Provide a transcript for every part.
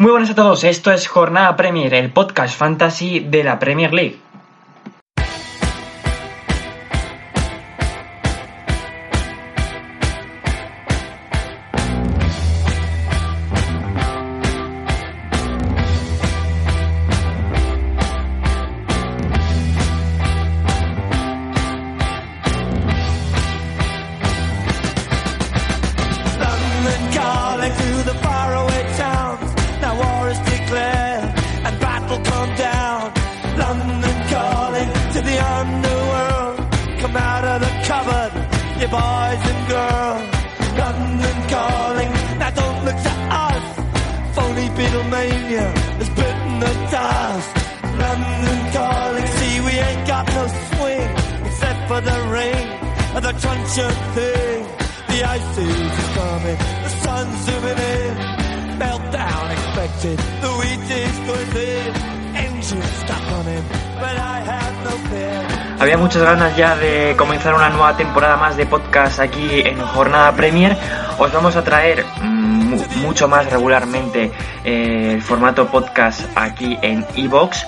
Muy buenas a todos, esto es Jornada Premier, el podcast fantasy de la Premier League. Underworld. Come out of the cupboard, you boys and girls. London calling, now don't look to us. Phony Beatlemania has bitten the dust. London calling, see we ain't got no swing except for the rain and the truncheon thing. The ice is coming, the sun's zooming in. Meltdown expected, the wheat is going thin. Engines stop Había muchas ganas ya de comenzar una nueva temporada más de podcast aquí en Jornada Premier. Os vamos a traer mu- mucho más regularmente eh, el formato podcast aquí en Evox.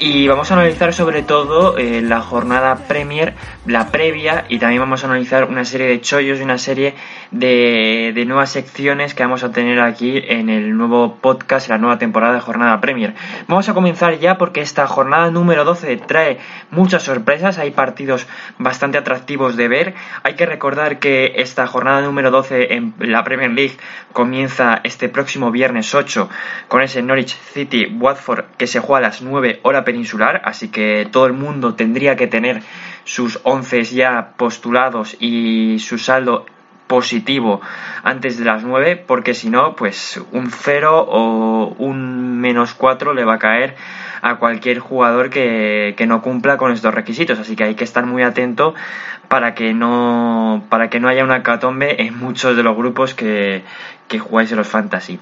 Y vamos a analizar sobre todo eh, la jornada Premier, la previa, y también vamos a analizar una serie de chollos y una serie de, de nuevas secciones que vamos a tener aquí en el nuevo podcast, la nueva temporada de jornada Premier. Vamos a comenzar ya porque esta jornada número 12 trae muchas sorpresas, hay partidos bastante atractivos de ver. Hay que recordar que esta jornada número 12 en la Premier League comienza este próximo viernes 8 con ese Norwich City Watford que se juega a las 9 hora peninsular, así que todo el mundo tendría que tener sus 11 ya postulados y su saldo positivo antes de las 9 porque si no pues un 0 o un menos 4 le va a caer a cualquier jugador que, que no cumpla con estos requisitos así que hay que estar muy atento para que no para que no haya una catombe en muchos de los grupos que, que jugáis en los fantasy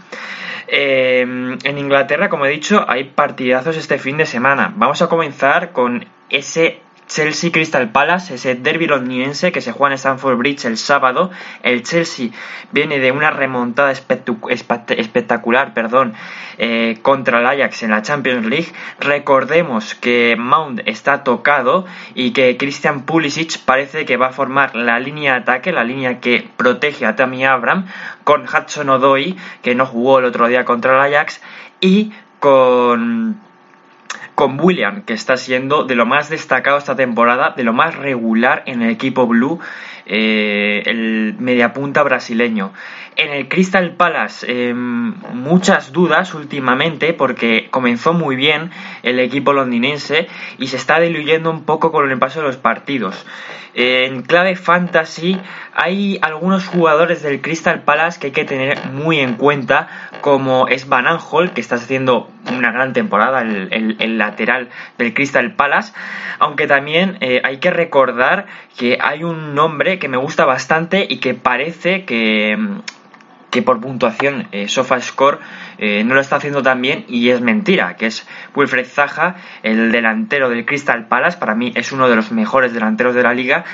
eh, en Inglaterra, como he dicho, hay partidazos este fin de semana. Vamos a comenzar con ese Chelsea Crystal Palace, ese derby londinense que se juega en Stamford Bridge el sábado. El Chelsea viene de una remontada espectacular perdón, eh, contra el Ajax en la Champions League. Recordemos que Mount está tocado y que Christian Pulisic parece que va a formar la línea de ataque, la línea que protege a Tammy Abraham, con Hudson Odoi, que no jugó el otro día contra el Ajax, y con con William, que está siendo de lo más destacado esta temporada, de lo más regular en el equipo blue, eh, el mediapunta brasileño. En el Crystal Palace, eh, muchas dudas últimamente, porque comenzó muy bien el equipo londinense y se está diluyendo un poco con el paso de los partidos. En clave fantasy, hay algunos jugadores del Crystal Palace que hay que tener muy en cuenta, como es Van que está haciendo una gran temporada, el, el- el lateral del Crystal Palace, aunque también eh, hay que recordar que hay un nombre que me gusta bastante y que parece que, que por puntuación eh, SofaScore eh, no lo está haciendo tan bien y es mentira, que es Wilfred Zaha, el delantero del Crystal Palace, para mí es uno de los mejores delanteros de la liga.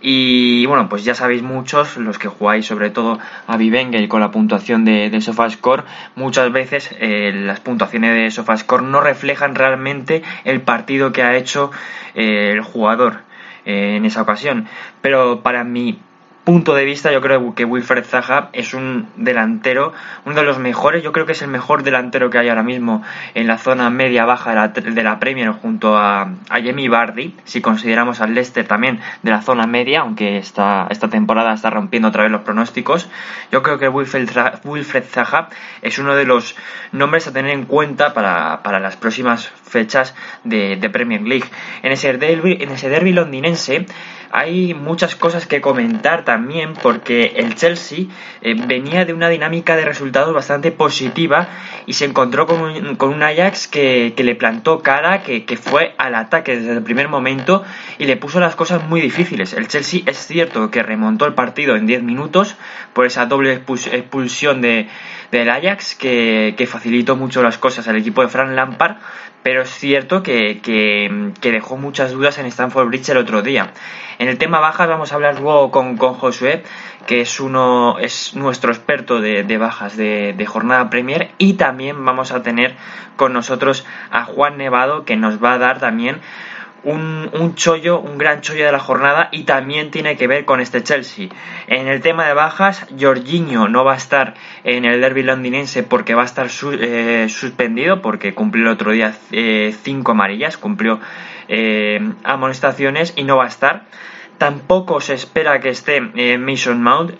Y bueno, pues ya sabéis muchos, los que jugáis sobre todo a Vivenger con la puntuación de, de SofaScore, muchas veces eh, las puntuaciones de SofaScore no reflejan realmente el partido que ha hecho el jugador en esa ocasión, pero para mí punto de vista, yo creo que Wilfred Zaha es un delantero, uno de los mejores, yo creo que es el mejor delantero que hay ahora mismo en la zona media-baja de la, de la Premier junto a, a Jamie Vardy, si consideramos al Leicester también de la zona media, aunque esta, esta temporada está rompiendo otra vez los pronósticos. Yo creo que Wilfred, Wilfred Zaha es uno de los nombres a tener en cuenta para, para las próximas fechas de, de Premier League. En ese derby, en ese derby londinense hay muchas cosas que comentar también porque el Chelsea eh, venía de una dinámica de resultados bastante positiva y se encontró con un, con un Ajax que, que, le plantó cara, que, que, fue al ataque desde el primer momento y le puso las cosas muy difíciles. El Chelsea es cierto que remontó el partido en 10 minutos por esa doble expulsión de, del Ajax que, que facilitó mucho las cosas al equipo de Frank Lampard, pero es cierto que, que, que, dejó muchas dudas en Stanford Bridge el otro día. En el tema bajas vamos a hablar luego con, con Josué, que es uno es nuestro experto de, de bajas de, de, jornada Premier, y también vamos a tener con nosotros a Juan Nevado, que nos va a dar también un, un, chollo, un gran chollo de la jornada y también tiene que ver con este Chelsea. En el tema de bajas, Jorginho no va a estar en el derby londinense porque va a estar eh, suspendido porque cumplió el otro día eh, cinco amarillas, cumplió eh, amonestaciones y no va a estar. Tampoco se espera que esté Mason Mount,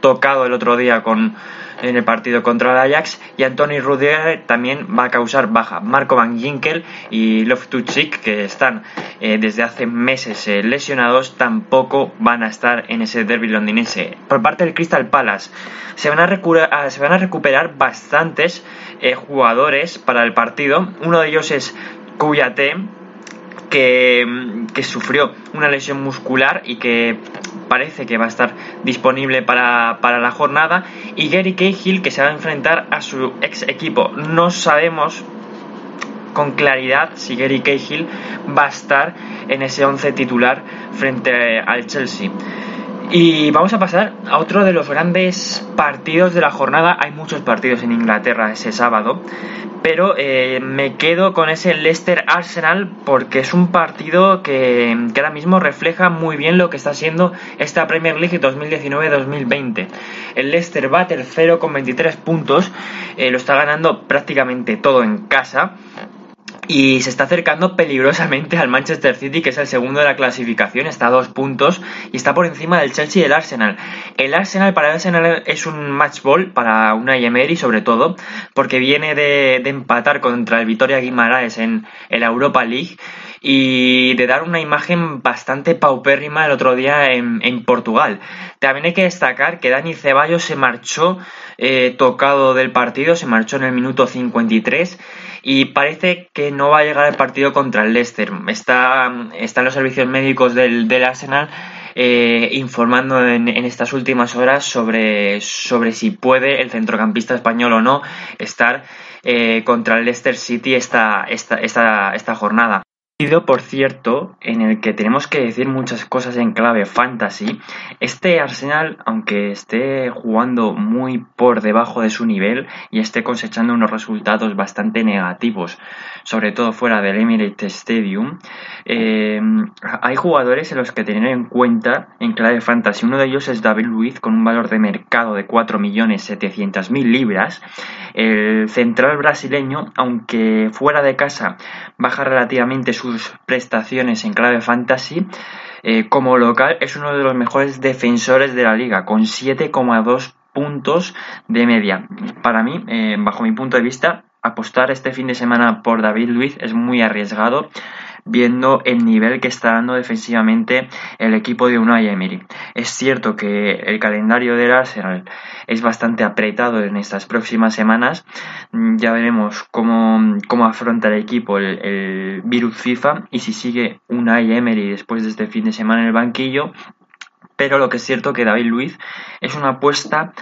tocado el otro día con, en el partido contra el Ajax, y Anthony Rudiger también va a causar baja. Marco Van Ginkel y Loftus-Cheek, que están eh, desde hace meses eh, lesionados, tampoco van a estar en ese derby londinense. Por parte del Crystal Palace, se van a, recuperar, se van a recuperar bastantes eh, jugadores para el partido. Uno de ellos es Kuyate, que, que, sufrió una lesión muscular y que parece que va a estar disponible para, para, la jornada. Y Gary Cahill que se va a enfrentar a su ex equipo. No sabemos con claridad si Gary Cahill va a estar en ese 11 titular frente al Chelsea y vamos a pasar a otro de los grandes partidos de la jornada. Hay muchos partidos en Inglaterra ese sábado, pero eh, me quedo con ese Leicester Arsenal porque es un partido que, que, ahora mismo refleja muy bien lo que está siendo esta Premier League 2019-2020. El Leicester va tercero con 23 puntos, eh, lo está ganando prácticamente todo en casa y se está acercando peligrosamente al Manchester City, que es el segundo de la clasificación, está a dos puntos y está por encima del Chelsea y el Arsenal. El Arsenal para el Arsenal es un match ball para una Emery sobre todo, porque viene de, de empatar contra el Vitoria Guimaraes en, en la Europa League y de dar una imagen bastante paupérrima el otro día en, Portugal. También hay que destacar que Dani Ceballos se marchó eh, tocado del partido, se marchó en el minuto 53 y parece que no va a llegar al partido contra el Leicester. Está, están los servicios médicos del, del Arsenal eh, informando en, en, estas últimas horas sobre, sobre si puede el centrocampista español o no estar eh, contra el Leicester City esta, esta, esta, esta jornada por cierto, en el que tenemos que decir muchas cosas en clave fantasy. Este Arsenal, aunque esté jugando muy por debajo de su nivel y esté cosechando unos resultados bastante negativos, sobre todo fuera del Emirates Stadium, eh, hay jugadores en los que tener en cuenta en clave fantasy. Uno de ellos es David Luiz con un valor de mercado de 4.700.000 libras. El central brasileño, aunque fuera de casa baja relativamente su prestaciones en clave fantasy, eh, como local es uno de los mejores defensores de la liga, con 7,2 puntos de media. Para mí, eh, bajo mi punto de vista, apostar este fin de semana por David Luiz es muy arriesgado viendo el nivel que está dando defensivamente el equipo de Unai Emery. Es cierto que el calendario del Arsenal es bastante apretado en estas próximas semanas. Ya veremos cómo, cómo afronta el equipo el, el virus FIFA y si sigue Unai Emery después de este fin de semana en el banquillo. Pero lo que es cierto que David Luiz es una apuesta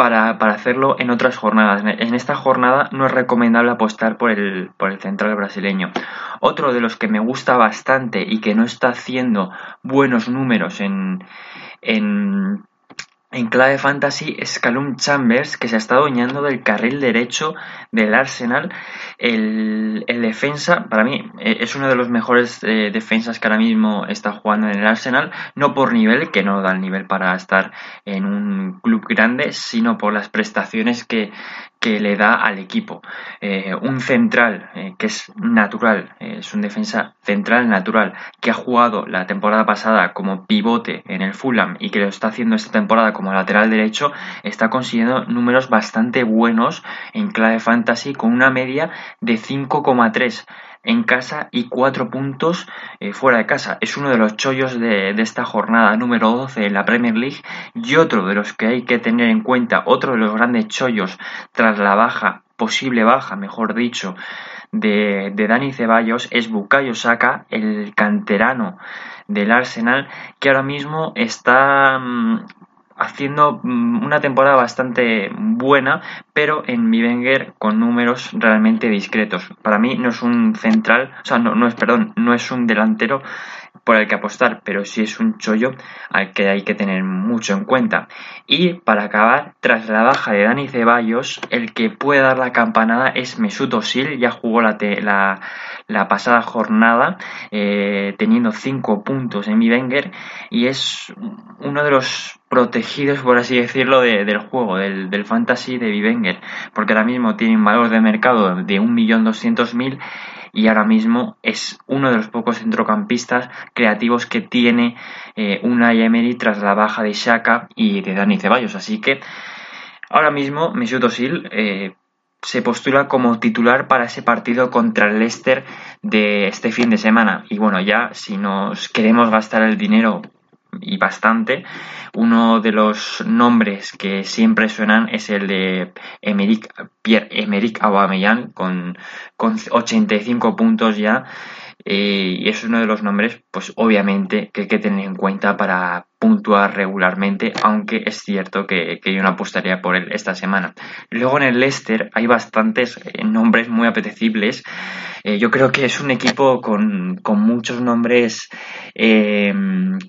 para, para, hacerlo en otras jornadas. En esta jornada no es recomendable apostar por el, por el central brasileño. Otro de los que me gusta bastante y que no está haciendo buenos números en, en, en clave fantasy es Chambers, que se está adueñando del carril derecho del Arsenal. El, el defensa, para mí, eh, es uno de los mejores eh, defensas que ahora mismo está jugando en el Arsenal. No por nivel, que no da el nivel para estar en un club grande, sino por las prestaciones que, que le da al equipo. Eh, un central eh, que es natural, eh, es un defensa central natural que ha jugado la temporada pasada como pivote en el Fulham y que lo está haciendo esta temporada como lateral derecho, está consiguiendo números bastante buenos en clave fantasy con una media de 5,3 en casa y 4 puntos eh, fuera de casa. Es uno de los chollos de, de, esta jornada número 12 en la Premier League y otro de los que hay que tener en cuenta, otro de los grandes chollos tras la baja, posible baja, mejor dicho, de, de Dani Ceballos es Bukayo Saka, el canterano del Arsenal, que ahora mismo está mmm, haciendo mm, una temporada bastante buena, pero en mi Wenger con números realmente discretos. Para mí no es un central, o sea, no, no es, perdón, no es un delantero por el que apostar, pero sí es un chollo al que hay que tener mucho en cuenta. Y para acabar, tras la baja de Dani Ceballos, el que puede dar la campanada es Mesut Özil, ya jugó la, la, la pasada jornada eh, teniendo 5 puntos en mi Wenger y es uno de los protegidos, por así decirlo, de, del juego, del, del fantasy de Vivenger, porque ahora mismo tiene un valor de mercado de 1.200.000 y ahora mismo es uno de los pocos centrocampistas creativos que tiene eh, una Emery tras la baja de Shaka y de Dani Ceballos. Así que ahora mismo Mesut Özil eh, se postula como titular para ese partido contra el Leicester de este fin de semana. Y bueno, ya si nos queremos gastar el dinero y bastante. Uno de los nombres que siempre suenan es el de Emerick, Pierre Emerick Aubameyang con, con 85 puntos ya eh, y es uno de los nombres, pues obviamente, que hay que tener en cuenta para puntuar regularmente, aunque es cierto que, yo no apostaría por él esta semana. Luego en el Leicester hay bastantes eh, nombres muy apetecibles. Eh, yo creo que es un equipo con, con muchos nombres eh,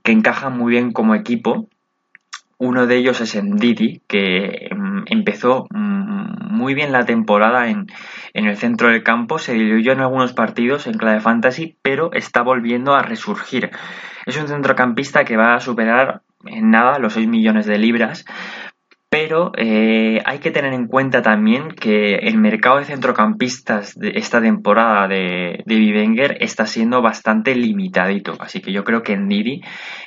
que encajan muy bien como equipo. Uno de ellos es Ndidi, que mm, empezó mm, muy bien la temporada en, en el centro del campo, se diluyó en algunos partidos en clave fantasy, pero está volviendo a resurgir. Es un centrocampista que va a superar en nada los 6 millones de libras, pero eh, hay que tener en cuenta también que el mercado de centrocampistas de esta temporada de, de Vivenger está siendo bastante limitadito. Así que yo creo que Ndidi,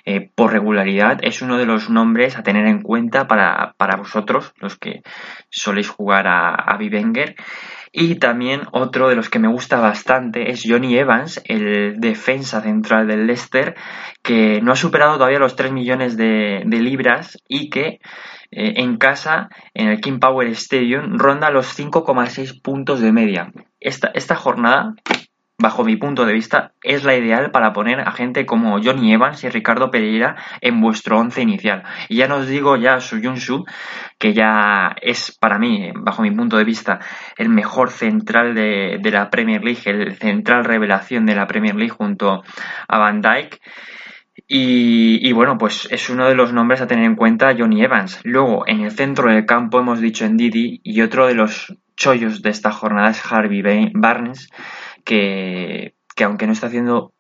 eh, por regularidad, es uno de los nombres a tener en cuenta para, para vosotros, los que soléis jugar a, a Vivenger. Y también otro de los que me gusta bastante es Johnny Evans, el defensa central del Leicester, que no ha superado todavía los 3 millones de, libras y que en casa, en el King Power Stadium, ronda los 5,6 puntos de media. Esta, esta jornada, bajo mi punto de vista, es la ideal para poner a gente como Johnny Evans y Ricardo Pereira en vuestro once inicial. Y ya no os digo ya Su Shu, que ya es para mí, bajo mi punto de vista, el mejor central de, de la Premier League, el central revelación de la Premier League junto a Van Dyke. Y, bueno, pues es uno de los nombres a tener en cuenta Johnny Evans. Luego, en el centro del campo hemos dicho en Didi y otro de los chollos de esta jornada es Harvey Barnes, que, que aunque no está haciendo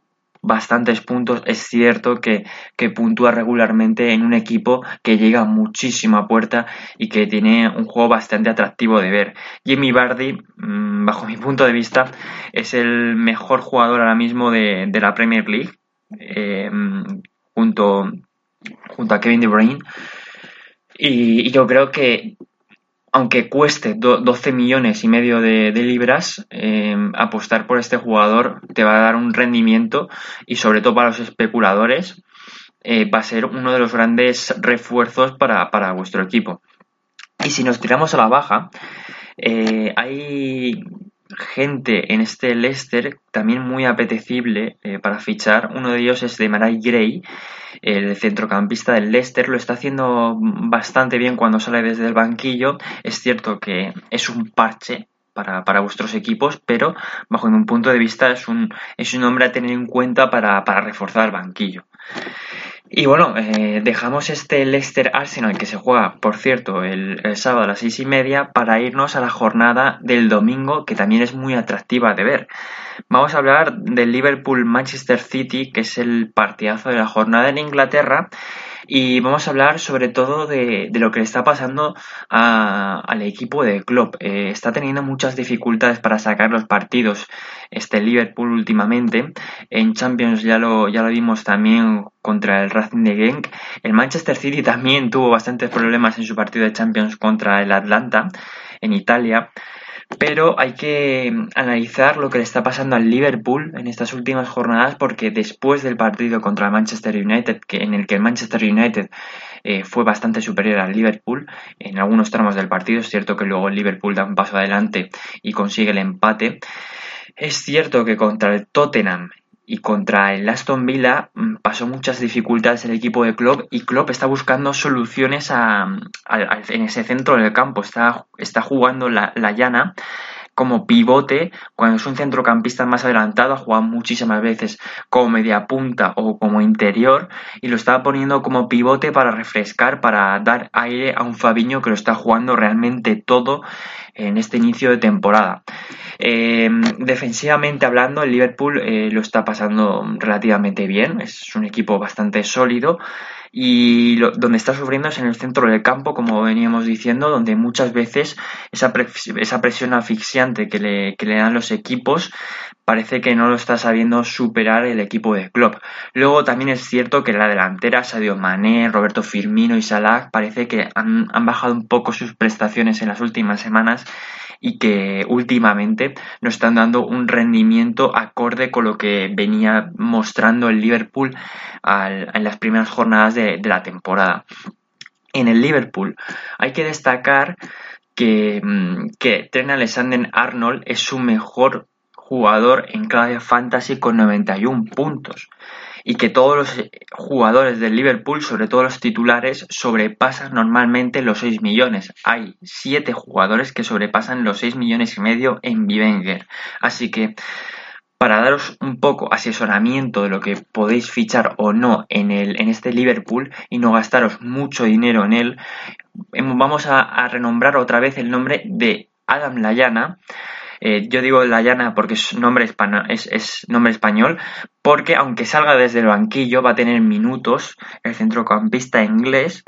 bastantes puntos, es cierto que, que, puntúa regularmente en un equipo que llega a puerta y que tiene un juego bastante atractivo de ver. Jamie Bardi, mm, bajo mi punto de vista, es el mejor jugador ahora mismo de la Premier League eh, junto, junto a Kevin De Bruyne. Y, yo creo que, aunque cueste do, 12 millones y medio de, libras, eh, apostar por este jugador te va a dar un rendimiento y sobre todo para los especuladores eh, va a ser uno de los grandes refuerzos para, para vuestro equipo. Y si nos tiramos a la baja, eh, hay gente en este Leicester también muy apetecible eh, para fichar. Uno de ellos es de Marai Gray, el centrocampista del Leicester. Lo está haciendo bastante bien cuando sale desde el banquillo. Es cierto que es un parche para, para, vuestros equipos, pero bajo mi punto de vista es un, es un hombre a tener en cuenta para, para reforzar el banquillo. Y bueno, eh, dejamos este Leicester Arsenal que se juega, por cierto, el, el, sábado a las seis y media para irnos a la jornada del domingo que también es muy atractiva de ver. Vamos a hablar del Liverpool Manchester City, que es el partidazo de la jornada en Inglaterra y vamos a hablar sobre todo de, de lo que le está pasando a, al equipo de Klopp. Eh, está teniendo muchas dificultades para sacar los partidos este Liverpool últimamente. En Champions ya lo, ya lo vimos también contra el Racing de Genk. El Manchester City también tuvo bastantes problemas en su partido de Champions contra el Atlanta en Italia. Pero hay que analizar lo que le está pasando al Liverpool en estas últimas jornadas porque después del partido contra el Manchester United, que, en el que el Manchester United eh, fue bastante superior al Liverpool en algunos tramos del partido, es cierto que luego el Liverpool da un paso adelante y consigue el empate, es cierto que contra el Tottenham y contra el Aston Villa mm, pasó muchas dificultades el equipo de Klopp y Klopp está buscando soluciones en ese centro del campo. Está, está jugando la, la llana como pivote, cuando es un centrocampista más adelantado, ha jugado muchísimas veces como media punta o como interior y lo está poniendo como pivote para refrescar, para dar aire a un Fabiño que lo está jugando realmente todo en este inicio de temporada. Eh, defensivamente hablando, el Liverpool eh, lo está pasando relativamente bien, es un equipo bastante sólido y donde está sufriendo es en el centro del campo, como veníamos diciendo, donde muchas veces esa, esa presión asfixiante que le, que le dan los equipos parece que no lo está sabiendo superar el equipo de Klopp. Luego también es cierto que la delantera Sadio Mané, Roberto Firmino y Salah parece que han, han bajado un poco sus prestaciones en las últimas semanas y que últimamente nos están dando un rendimiento acorde con lo que venía mostrando el Liverpool en las primeras jornadas de, la temporada. En el Liverpool hay que destacar que, mm, que Trent Alexander-Arnold es su mejor jugador en clave fantasy con 91 puntos y que todos los jugadores del Liverpool, sobre todo los titulares, sobrepasan normalmente los 6 millones. Hay 7 jugadores que sobrepasan los 6 millones y medio en Bivenger. Así que para daros un poco asesoramiento de lo que podéis fichar o no en, el, en este Liverpool y no gastaros mucho dinero en él, em, vamos a, a renombrar otra vez el nombre de Adam Layana, eh, yo digo la llana porque es nombre, es, es nombre español, porque aunque salga desde el banquillo va a tener minutos el centrocampista inglés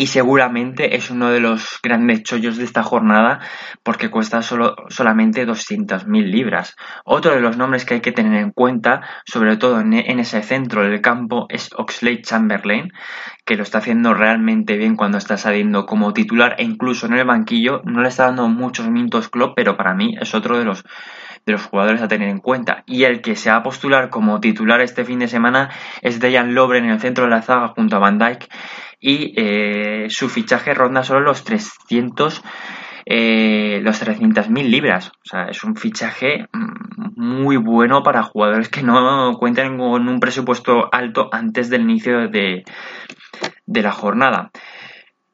y seguramente es uno de los grandes chollos de esta jornada porque cuesta solo, solamente 200.000 libras. Otro de los nombres que hay que tener en cuenta, sobre todo en, ese centro del campo, es Oxlade Chamberlain, que lo está haciendo realmente bien cuando está saliendo como titular e incluso en el banquillo. No le está dando muchos minutos Klopp, pero para mí es otro de los de los jugadores a tener en cuenta. Y el que se va a postular como titular este fin de semana es Dejan Lovren en el centro de la zaga junto a Van Dijk y eh, su fichaje ronda solo los 300 eh, los 300.000 libras. O sea, es un fichaje mm, muy bueno para jugadores que no cuentan con un presupuesto alto antes del inicio de, de la jornada.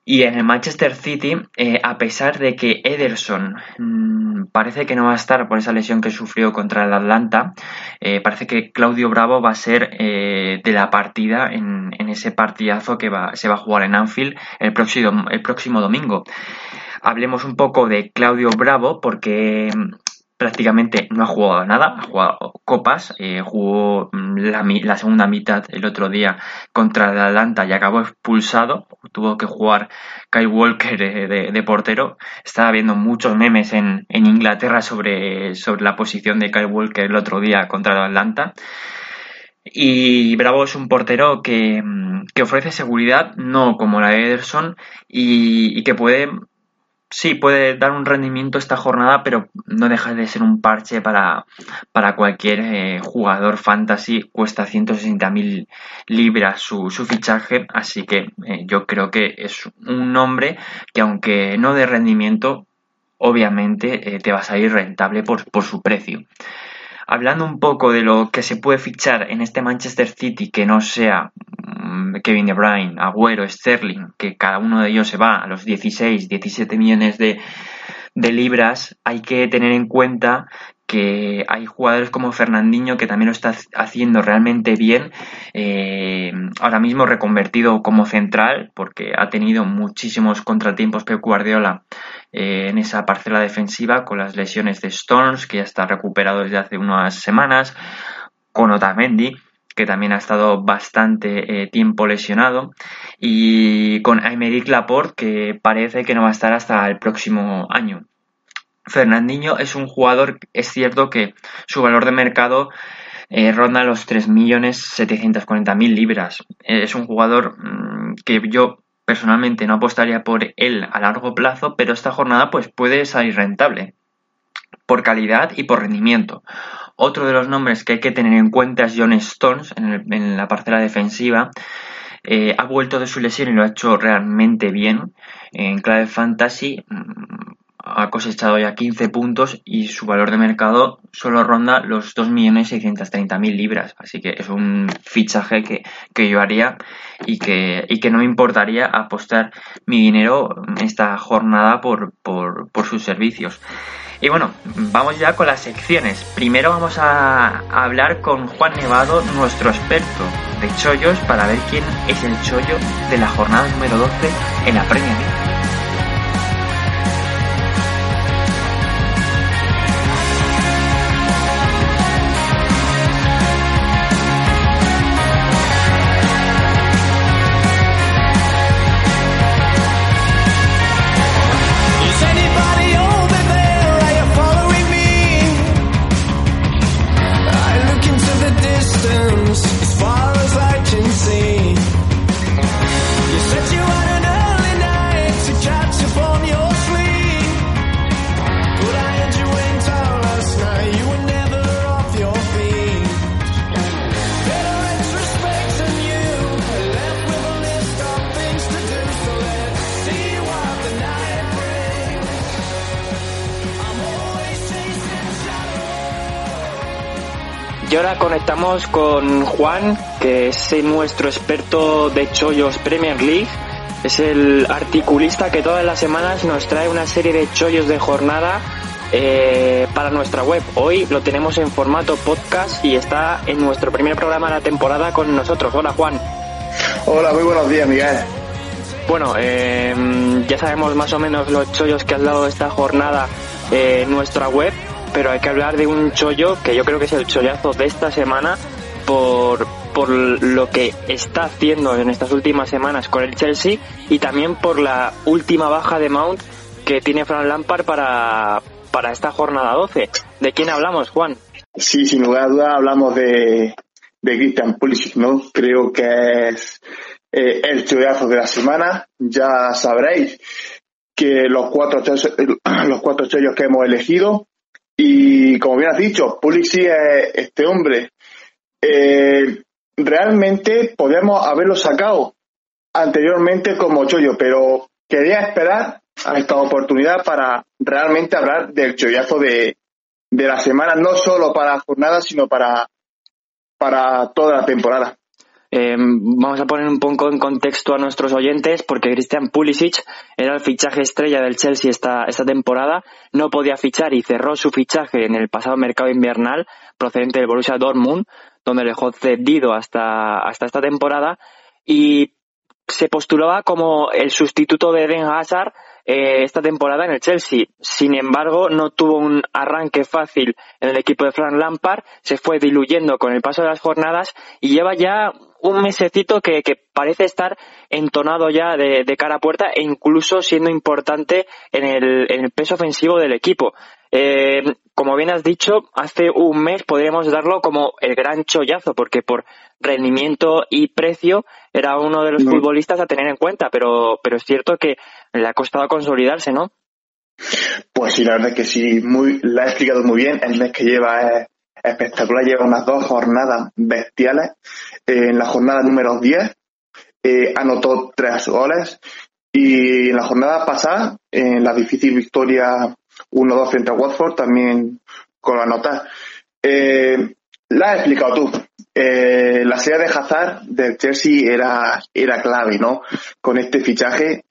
Y en el Manchester City, eh, a pesar de que Ederson mm, parece que no va a estar por esa lesión que sufrió contra el Atlanta, eh, parece que Claudio Bravo va a ser eh, de la partida en, ese partidazo que se va a jugar en Anfield el próximo, el próximo domingo. Hablemos un poco de Claudio Bravo porque prácticamente no ha jugado nada, ha jugado copas, eh, jugó mm, la, segunda mitad el otro día contra el Atlanta y acabó expulsado, tuvo que jugar Kyle Walker de, portero, estaba viendo muchos memes en, Inglaterra sobre, sobre la posición de Kyle Walker el otro día contra el Atlanta. Y Bravo es un portero que, mm, ofrece seguridad, no como la de Ederson, y que puede sí, puede dar un rendimiento esta jornada, pero no deja de ser un parche para, para cualquier eh, jugador fantasy. Cuesta 160.000 libras su, su, fichaje, así que eh, yo creo que es un nombre que aunque no de rendimiento, obviamente eh, te vas a ir rentable por, por su precio. Hablando un poco de lo que se puede fichar en este Manchester City que no sea Kevin De Bruyne, Agüero, Sterling, que cada uno de ellos se va a los 16, 17 millones de, de libras, hay que tener en cuenta que hay jugadores como Fernandinho que también lo está haciendo realmente bien, eh, ahora mismo reconvertido como central porque ha tenido muchísimos contratiempos Pep Guardiola eh, en esa parcela defensiva con las lesiones de Stones que ya está recuperado desde hace unas semanas, con Otamendi que también ha estado bastante eh, tiempo lesionado, y con Aymeric Laporte, que parece que no va a estar hasta el próximo año. Fernandinho es un jugador, es cierto que su valor de mercado eh, ronda los 3.740.000 libras. es un jugador mm, que yo personalmente no apostaría por él a largo plazo, pero esta jornada pues puede salir rentable por calidad y por rendimiento. Otro de los nombres que hay que tener en cuenta es John Stones en, la parcela defensiva. Eh, ha vuelto de su lesión y lo ha hecho realmente bien. En clave fantasy mm, ha cosechado ya 15 puntos y su valor de mercado solo ronda los 2.630.000 libras. Así que es un fichaje que, yo haría y que, y que no me importaría apostar mi dinero esta jornada por, por, por sus servicios. Y bueno, vamos ya con las secciones. Primero vamos a hablar con Juan Nevado, nuestro experto de chollos, para ver quién es el chollo de la jornada número 12 en la Premier League. Y ahora conectamos con Juan, que es nuestro experto de chollos Premier League. Es el articulista que todas las semanas nos trae una serie de chollos de jornada eh, para nuestra web. Hoy lo tenemos en formato podcast y está en nuestro primer programa de la temporada con nosotros. Hola Juan. Hola, muy buenos días Miguel. Bueno, eh, ya sabemos más o menos los chollos que has dado esta jornada en nuestra web pero hay que hablar de un chollo que yo creo que es el chollazo de esta semana por, por lo que está haciendo en estas últimas semanas con el Chelsea y también por la última baja de Mount que tiene Fran Lampard para, para esta jornada 12. ¿De quién hablamos, Juan? Sí, sin lugar a dudas hablamos de, de Christian Pulisic, ¿no? Creo que es eh, el chollazo de la semana. Ya sabréis que los cuatro, los cuatro chollos que hemos elegido y como bien has dicho, Pulisic es este hombre. Eh, realmente podemos haberlo sacado anteriormente como chollo, pero quería esperar a esta oportunidad para realmente hablar del chollazo de, de la semana, no solo para la jornada, sino para, para toda la temporada. Eh, vamos a poner un poco en contexto a nuestros oyentes porque Christian Pulisic era el fichaje estrella del Chelsea esta, esta temporada, no podía fichar y cerró su fichaje en el pasado mercado invernal procedente del Borussia Dortmund, donde dejó cedido hasta, hasta esta temporada. Y se postulaba como el sustituto de Eden Hazard eh, esta temporada en el Chelsea. Sin embargo, no tuvo un arranque fácil en el equipo de Frank Lampard, se fue diluyendo con el paso de las jornadas y lleva ya un mesecito que, parece estar entonado ya de, cara a puerta e incluso siendo importante en el, en el peso ofensivo del equipo. Eh, como bien has dicho, hace un mes podríamos darlo como el gran chollazo, porque por rendimiento y precio era uno de los futbolistas a tener en cuenta, pero, pero es cierto que le ha costado consolidarse, ¿no? Pues sí, la verdad es que sí, muy, la ha explicado muy bien. El mes que lleva es espectacular, lleva unas dos jornadas bestiales. en la jornada número 10 eh, anotó tres goles y en la jornada pasada, en la difícil victoria 1-2 frente a Watford, también con la nota. Eh, la has explicado tú. Eh, la serie de Hazard del Chelsea era, era clave, ¿no? Con este fichaje,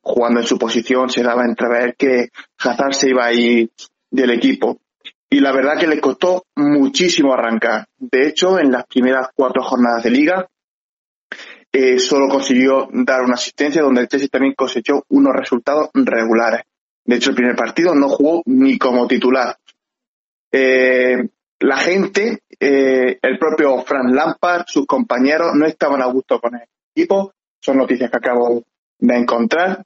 jugando en su posición, se daba a entrever que Hazard se iba a ir del equipo. Y la verdad que le costó muchísimo arrancar. De hecho, en las primeras cuatro jornadas de liga, eh, solo consiguió dar una asistencia donde el Chelsea también cosechó unos resultados regulares. De hecho, el primer partido no jugó ni como titular. Eh, la gente, eh, el propio Frank Lampard, sus compañeros, no estaban a gusto con el equipo. Son noticias que acabo de encontrar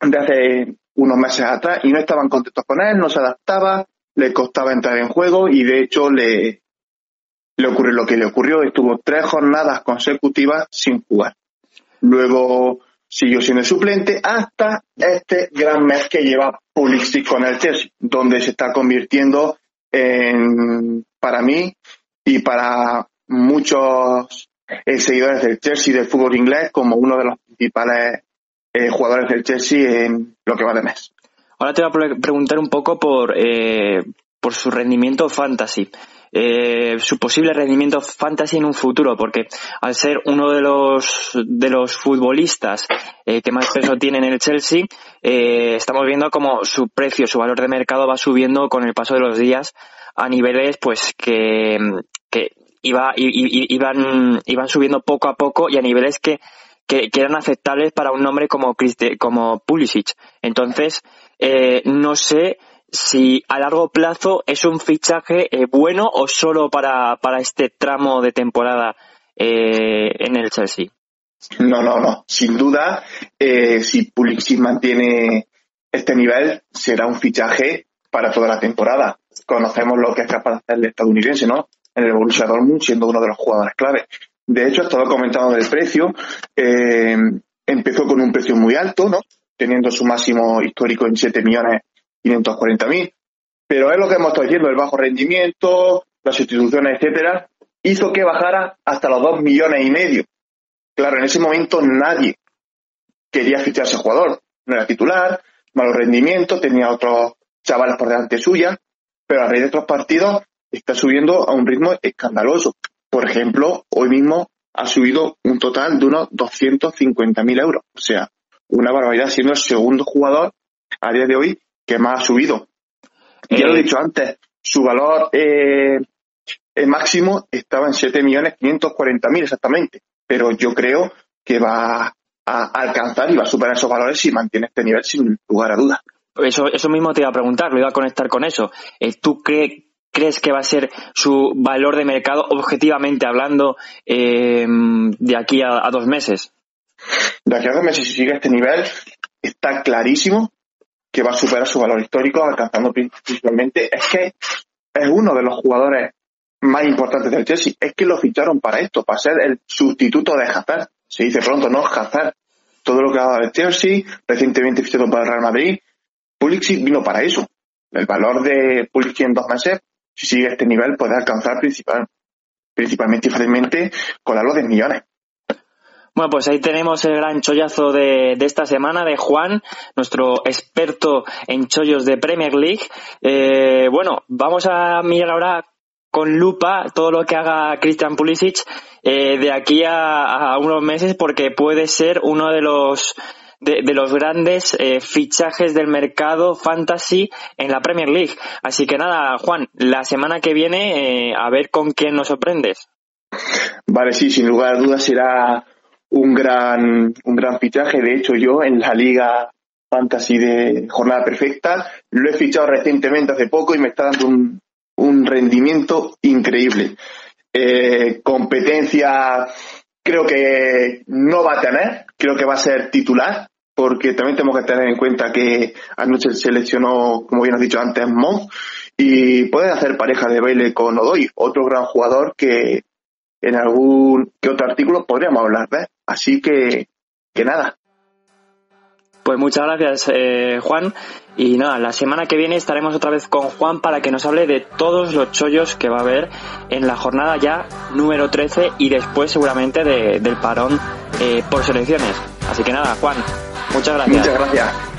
de hace unos meses atrás y no estaban contentos con él, no se adaptaba, le costaba entrar en juego y de hecho le, le ocurrió lo que le ocurrió. Estuvo tres jornadas consecutivas sin jugar. Luego siguió siendo suplente hasta este gran mes que lleva Pulisic con el Chelsea, donde se está convirtiendo en, para mí y para muchos eh, seguidores del Chelsea del fútbol inglés como uno de los principales eh, jugadores del Chelsea en lo que va de mes. Ahora te voy a preguntar un poco por, eh, por su rendimiento fantasy. Eh, su posible rendimiento fantasy en un futuro, porque al ser uno de los de los futbolistas eh, que más peso tiene en el Chelsea, eh, estamos viendo como su precio, su valor de mercado va subiendo con el paso de los días a niveles pues que, que iba, iban, iban subiendo poco a poco y a niveles que, que, eran aceptables para un nombre como, como Pulisic. Entonces, eh, no sé si a largo plazo es un fichaje eh, bueno o solo para, para este tramo de temporada eh, en el Chelsea. No, no, no. Sin duda, eh, si Pulisic mantiene este nivel, será un fichaje para toda la temporada. Conocemos lo que es capaz de hacer el estadounidense, ¿no? En el Borussia Dortmund, siendo uno de los jugadores clave. De hecho, estaba comentando del precio. empezó con un precio muy alto, ¿no? Teniendo su máximo histórico en 7 millones 540.000. Pero es lo que hemos estado diciendo, el bajo rendimiento, las instituciones, etcétera, hizo que bajara hasta los 2 millones y medio. Claro, en ese momento nadie quería fichar a jugador. No era titular, malo rendimiento, tenía otros chavales por delante suya, pero a raíz de otros partidos está subiendo a un ritmo escandaloso. Por ejemplo, hoy mismo ha subido un total de unos 250.000 euros. O sea, una barbaridad, siendo el segundo jugador a día de hoy que más ha subido. Ya lo he eh, dicho antes, su valor eh, máximo estaba en 7.540.000 exactamente, pero yo creo que va a alcanzar y va a superar esos valores si mantiene este nivel sin lugar a dudas. Eso, eso mismo te iba a preguntar, lo iba a conectar con eso. Eh, ¿Tú crees que va a ser su valor de mercado objetivamente hablando de aquí a, a, dos meses? De aquí a dos meses, si sigue este nivel, está clarísimo que va a superar su valor histórico, alcanzando principalmente, es que es uno de los jugadores más importantes del Chelsea. Es que lo ficharon para esto, para ser el sustituto de Hazard. Se dice pronto, ¿no? Hazard. Todo lo que ha dado el Chelsea, recientemente fichado para el Real Madrid. Pulisic vino para eso. El valor de Pulisic en dos meses, si sigue este nivel, puede alcanzar principal, principalmente y fácilmente con algo de millones. Bueno, pues ahí tenemos el gran chollazo de, esta semana de Juan, nuestro experto en chollos de Premier League. Eh, bueno, vamos a mirar ahora con lupa todo lo que haga Christian Pulisic eh, de aquí a, unos meses porque puede ser uno de los de, los grandes eh, fichajes del mercado fantasy en la Premier League. Así que nada, Juan, la semana que viene a ver con quién nos sorprendes. Vale, sí, sin lugar a dudas será un gran, un gran fichaje. De hecho, yo en la liga fantasy de jornada perfecta lo he fichado recientemente hace poco y me está dando un, un rendimiento increíble. Eh, competencia creo que no va a tener, creo que va a ser titular, porque también tenemos que tener en cuenta que anoche seleccionó, como bien has dicho antes, Mon, y puede hacer pareja de baile con Odoy, otro gran jugador que en algún que otro artículo podríamos hablar de. Así que, que nada. Pues muchas gracias, eh, Juan. Y nada, la semana que viene estaremos otra vez con Juan para que nos hable de todos los chollos que va a haber en la jornada ya número 13 y después seguramente del parón eh, por selecciones. Así que nada, Juan, muchas gracias. Muchas gracias.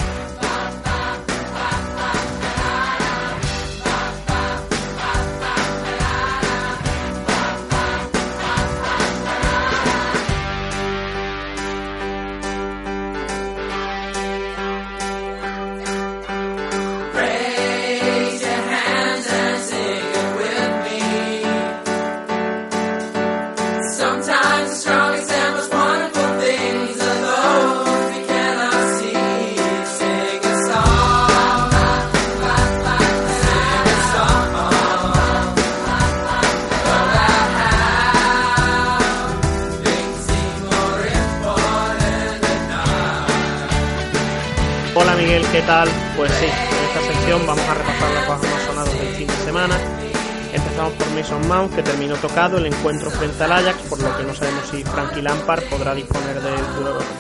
Tocado el encuentro frente al Ajax, por lo que no sabemos si Frankie Lampard podrá disponer de él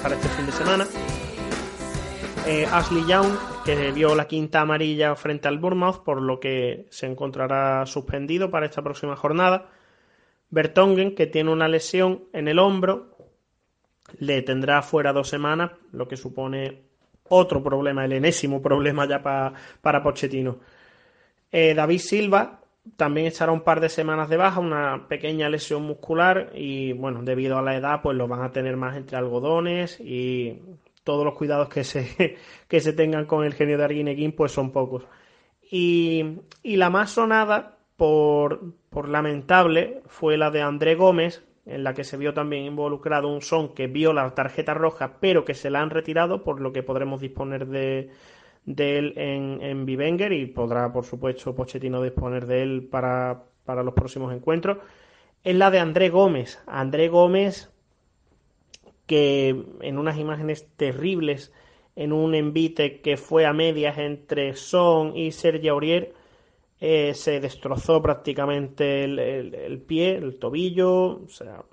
para este fin de semana. Eh, Ashley Young, que vio la quinta amarilla frente al Bournemouth, por lo que se encontrará suspendido para esta próxima jornada. Bertongen, que tiene una lesión en el hombro, le tendrá fuera dos semanas, lo que supone otro problema, el enésimo problema ya para Pochettino. Eh, David Silva también estará un par de semanas de baja, una pequeña lesión muscular y bueno, debido a la edad pues lo van a tener más entre algodones y todos los cuidados que se, que se tengan con el genio de Arguineguín pues son pocos. Y, y la más sonada por, por lamentable fue la de André Gómez, en la que se vio también involucrado un son que vio la tarjeta roja, pero que se la han retirado, por lo que podremos disponer de, de él en, en Bivenger y podrá, por supuesto, Pochettino disponer de él para, para los próximos encuentros. Es la de André Gómez. André Gómez, que en unas imágenes terribles, en un envite que fue a medias entre Son y Sergio Aurier, eh, se destrozó prácticamente el, pie, el tobillo, o sea,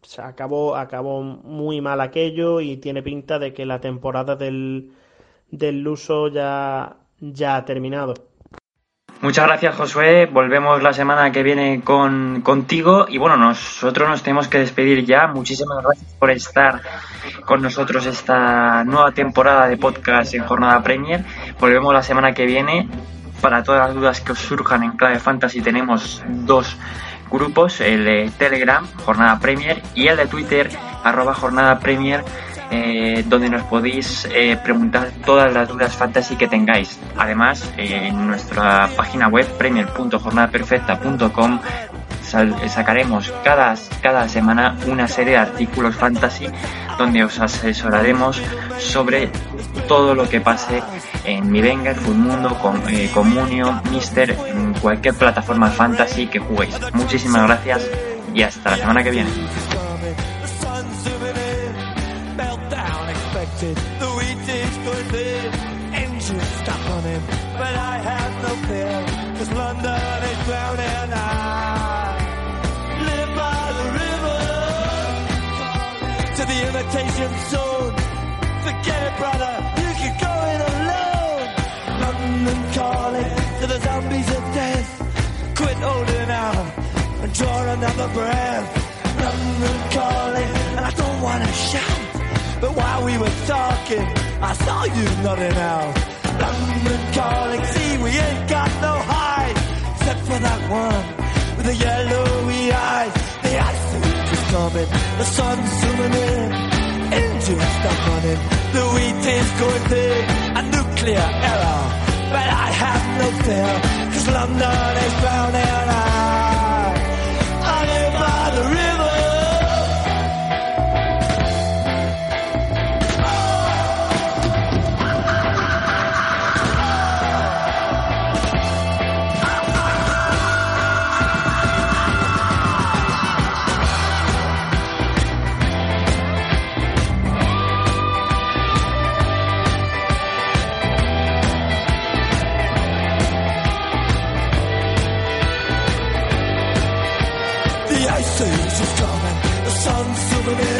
se acabó, acabó muy mal aquello y tiene pinta de que la temporada del, del uso ya, ya terminado. Muchas gracias Josué, volvemos la semana que viene con, contigo y bueno, nosotros nos tenemos que despedir ya. Muchísimas gracias por estar con nosotros esta nueva temporada de podcast en Jornada Premier. Volvemos la semana que viene para todas las dudas que os surjan en clave fantasy tenemos dos grupos, el de Telegram, Jornada Premier, y el de Twitter, arroba Jornada Premier, eh, donde nos podéis eh, preguntar todas las dudas fantasy que tengáis. Además, eh, en nuestra página web premier.jornadaperfecta.com sacaremos cada, cada semana una serie de artículos fantasy donde os asesoraremos sobre todo lo que pase en Mi Venga, Full Mundo, eh, Comunio, Mister, cualquier plataforma fantasy que juguéis. Muchísimas gracias y hasta la semana que viene. Imitation zone. Forget it, brother. You can go it alone. London calling to the zombies of death. Quit holding out and draw another breath. London calling, and I don't want to shout. But while we were talking, I saw you nodding out. London calling, see we ain't got no except for that one with the yellowy eyes. The ice is coming, the sun's zooming in engine stuck running. The wheat is going big, a nuclear error. But I have no fear, cause London is drowning. I, over there.